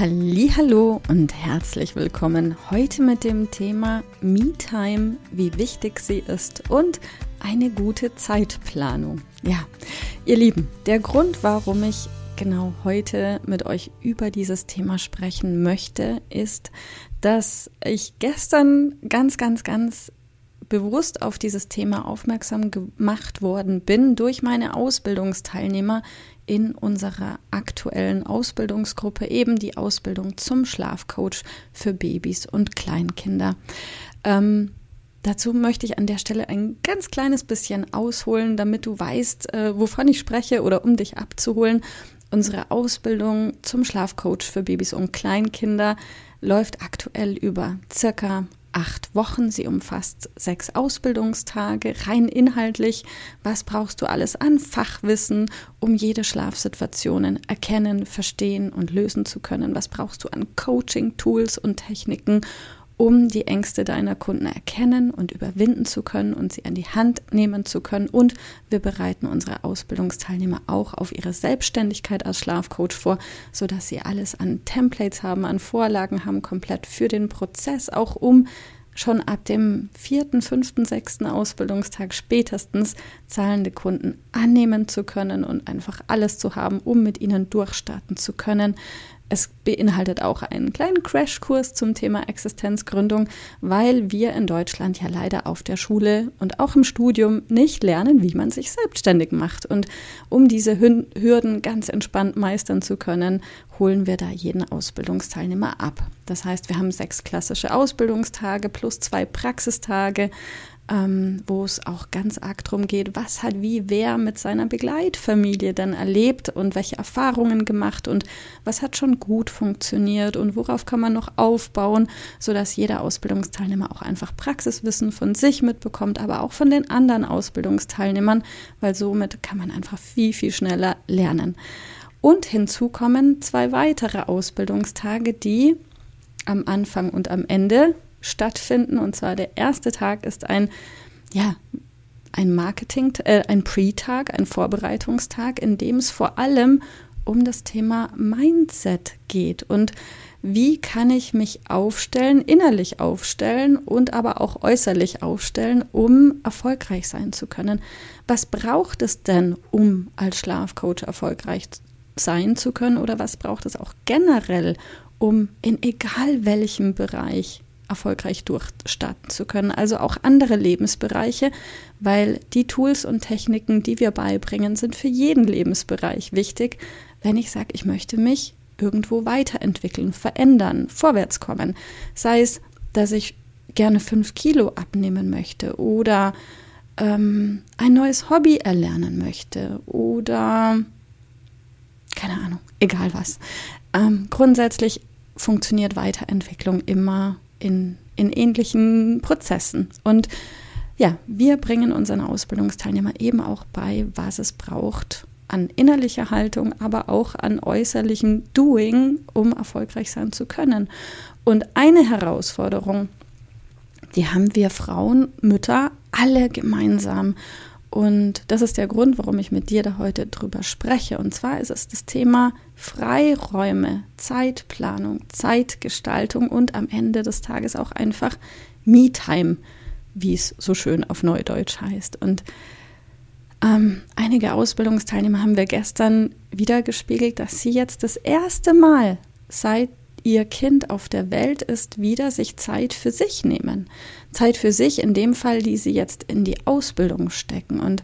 Hallo und herzlich willkommen heute mit dem Thema Me-Time, wie wichtig sie ist und eine gute Zeitplanung. Ja, ihr Lieben, der Grund, warum ich genau heute mit euch über dieses Thema sprechen möchte, ist, dass ich gestern ganz, ganz, ganz bewusst auf dieses Thema aufmerksam gemacht worden bin durch meine Ausbildungsteilnehmer in unserer aktuellen Ausbildungsgruppe, eben die Ausbildung zum Schlafcoach für Babys und Kleinkinder. Ähm, Dazu möchte ich an der Stelle ein ganz kleines bisschen ausholen, damit du weißt, äh, wovon ich spreche oder um dich abzuholen. Unsere Ausbildung zum Schlafcoach für Babys und Kleinkinder läuft aktuell über circa acht Wochen. Sie umfasst sechs Ausbildungstage, rein inhaltlich. Was brauchst du alles an Fachwissen, um jede Schlafsituation erkennen, verstehen und lösen zu können? Was brauchst du an Coaching, Tools und Techniken, um die Ängste deiner Kunden erkennen und überwinden zu können und sie an die Hand nehmen zu können. Und wir bereiten unsere Ausbildungsteilnehmer auch auf ihre Selbstständigkeit als Schlafcoach vor, sodass sie alles an Templates haben, an Vorlagen haben, komplett für den Prozess, auch um schon ab dem vierten, fünften, sechsten Ausbildungstag spätestens zahlende Kunden annehmen zu können und einfach alles zu haben, um mit ihnen durchstarten zu können. Es beinhaltet auch einen kleinen Crashkurs zum Thema Existenzgründung, weil wir in Deutschland ja leider auf der Schule und auch im Studium nicht lernen, wie man sich selbstständig macht. Und um diese Hürden ganz entspannt meistern zu können, holen wir da jeden Ausbildungsteilnehmer ab. Das heißt, wir haben sechs klassische Ausbildungstage plus zwei Praxistage ähm, wo es auch ganz arg darum geht, was hat wie wer mit seiner Begleitfamilie dann erlebt und welche Erfahrungen gemacht und was hat schon gut funktioniert und worauf kann man noch aufbauen, sodass jeder Ausbildungsteilnehmer auch einfach Praxiswissen von sich mitbekommt, aber auch von den anderen Ausbildungsteilnehmern, weil somit kann man einfach viel, viel schneller lernen. Und hinzu kommen zwei weitere Ausbildungstage, die am Anfang und am Ende stattfinden. Und zwar der erste Tag ist ein, ja, ein Marketing, äh, ein Pre-Tag, ein Vorbereitungstag, in dem es vor allem um das Thema Mindset geht und wie kann ich mich aufstellen, innerlich aufstellen und aber auch äußerlich aufstellen, um erfolgreich sein zu können. Was braucht es denn, um als Schlafcoach erfolgreich sein zu können oder was braucht es auch generell, um in egal welchem Bereich erfolgreich durchstarten zu können. Also auch andere Lebensbereiche, weil die Tools und Techniken, die wir beibringen, sind für jeden Lebensbereich wichtig, wenn ich sage, ich möchte mich irgendwo weiterentwickeln, verändern, vorwärts kommen. Sei es, dass ich gerne fünf Kilo abnehmen möchte oder ähm, ein neues Hobby erlernen möchte oder keine Ahnung, egal was. Ähm, grundsätzlich funktioniert Weiterentwicklung immer in, in ähnlichen Prozessen. Und ja, wir bringen unseren Ausbildungsteilnehmern eben auch bei, was es braucht an innerlicher Haltung, aber auch an äußerlichem Doing, um erfolgreich sein zu können. Und eine Herausforderung, die haben wir Frauen, Mütter, alle gemeinsam. Und das ist der Grund, warum ich mit dir da heute drüber spreche. Und zwar ist es das Thema Freiräume, Zeitplanung, Zeitgestaltung und am Ende des Tages auch einfach Me-Time, wie es so schön auf Neudeutsch heißt. Und ähm, einige Ausbildungsteilnehmer haben wir gestern wieder gespiegelt, dass sie jetzt das erste Mal seit ihr Kind auf der Welt ist, wieder sich Zeit für sich nehmen. Zeit für sich, in dem Fall, die sie jetzt in die Ausbildung stecken. Und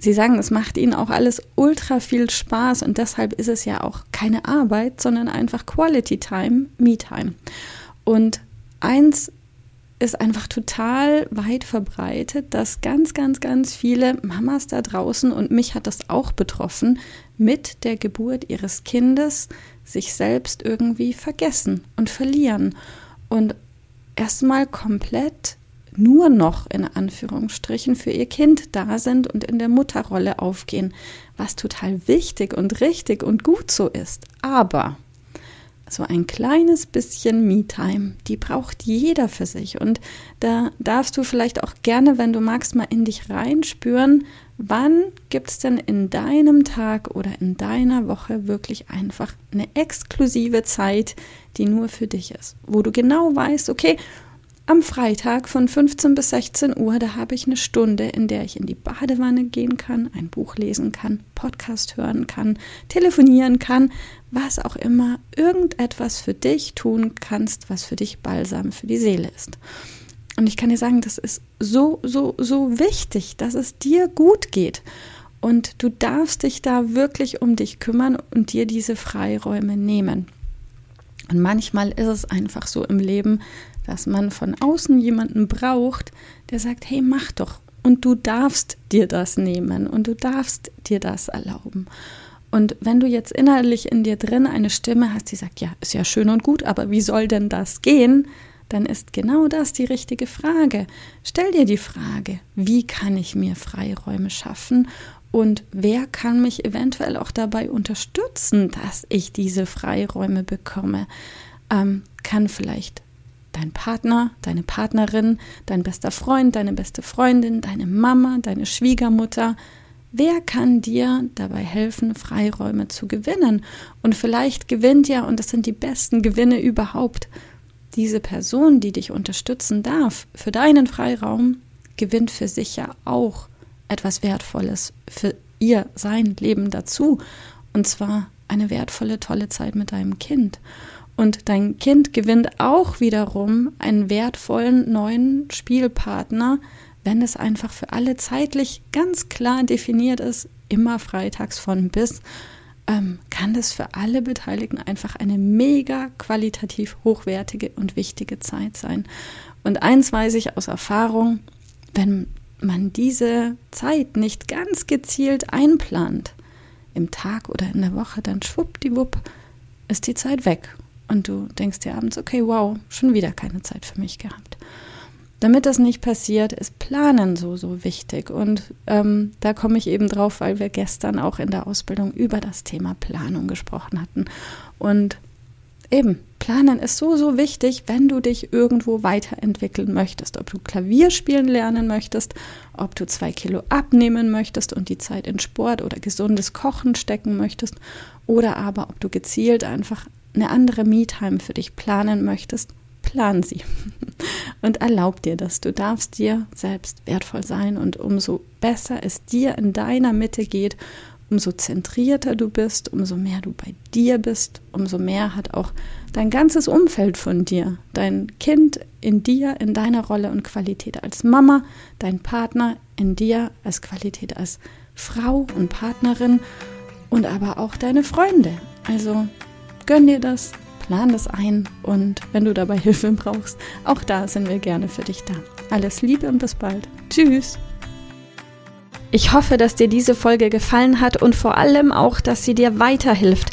sie sagen, es macht ihnen auch alles ultra viel Spaß und deshalb ist es ja auch keine Arbeit, sondern einfach Quality Time, Me Time. Und eins ist einfach total weit verbreitet, dass ganz, ganz, ganz viele Mamas da draußen, und mich hat das auch betroffen, mit der Geburt ihres Kindes sich selbst irgendwie vergessen und verlieren und erstmal komplett nur noch in Anführungsstrichen für ihr Kind da sind und in der Mutterrolle aufgehen, was total wichtig und richtig und gut so ist. Aber so ein kleines bisschen Me-Time, die braucht jeder für sich. Und da darfst du vielleicht auch gerne, wenn du magst, mal in dich reinspüren, wann gibt es denn in deinem Tag oder in deiner Woche wirklich einfach eine exklusive Zeit, die nur für dich ist, wo du genau weißt, okay, am Freitag von 15 bis 16 Uhr, da habe ich eine Stunde, in der ich in die Badewanne gehen kann, ein Buch lesen kann, Podcast hören kann, telefonieren kann, was auch immer, irgendetwas für dich tun kannst, was für dich balsam für die Seele ist. Und ich kann dir sagen, das ist so, so, so wichtig, dass es dir gut geht. Und du darfst dich da wirklich um dich kümmern und dir diese Freiräume nehmen. Und manchmal ist es einfach so im Leben, dass man von außen jemanden braucht, der sagt, hey, mach doch. Und du darfst dir das nehmen und du darfst dir das erlauben. Und wenn du jetzt innerlich in dir drin eine Stimme hast, die sagt, ja, ist ja schön und gut, aber wie soll denn das gehen? Dann ist genau das die richtige Frage. Stell dir die Frage, wie kann ich mir Freiräume schaffen und wer kann mich eventuell auch dabei unterstützen, dass ich diese Freiräume bekomme? Ähm, kann vielleicht dein Partner, deine Partnerin, dein bester Freund, deine beste Freundin, deine Mama, deine Schwiegermutter. Wer kann dir dabei helfen, Freiräume zu gewinnen? Und vielleicht gewinnt ja, und das sind die besten Gewinne überhaupt, diese Person, die dich unterstützen darf für deinen Freiraum, gewinnt für sich ja auch etwas Wertvolles für ihr, sein Leben dazu. Und zwar eine wertvolle, tolle Zeit mit deinem Kind. Und dein Kind gewinnt auch wiederum einen wertvollen neuen Spielpartner, wenn es einfach für alle zeitlich ganz klar definiert ist, immer freitags von bis, ähm, kann das für alle Beteiligten einfach eine mega qualitativ hochwertige und wichtige Zeit sein. Und eins weiß ich aus Erfahrung, wenn man diese Zeit nicht ganz gezielt einplant, im Tag oder in der Woche, dann schwuppdiwupp ist die Zeit weg und du denkst dir abends, okay, wow, schon wieder keine Zeit für mich gehabt. Damit das nicht passiert, ist Planen so, so wichtig. Und ähm, da komme ich eben drauf, weil wir gestern auch in der Ausbildung über das Thema Planung gesprochen hatten. Und eben, Planen ist so, so wichtig, wenn du dich irgendwo weiterentwickeln möchtest. Ob du Klavier spielen lernen möchtest, ob du zwei Kilo abnehmen möchtest und die Zeit in Sport oder gesundes Kochen stecken möchtest, oder aber ob du gezielt einfach eine andere Me-Time für dich planen möchtest, plan sie und erlaub dir das. Du darfst dir selbst wertvoll sein und umso besser es dir in deiner Mitte geht, umso zentrierter du bist, umso mehr du bei dir bist, umso mehr hat auch dein ganzes Umfeld von dir, dein Kind in dir, in deiner Rolle und Qualität als Mama, dein Partner in dir als Qualität als Frau und Partnerin und aber auch deine Freunde. Also Gönn dir das, plan das ein und wenn du dabei Hilfe brauchst, auch da sind wir gerne für dich da. Alles Liebe und bis bald. Tschüss. Ich hoffe, dass dir diese Folge gefallen hat und vor allem auch, dass sie dir weiterhilft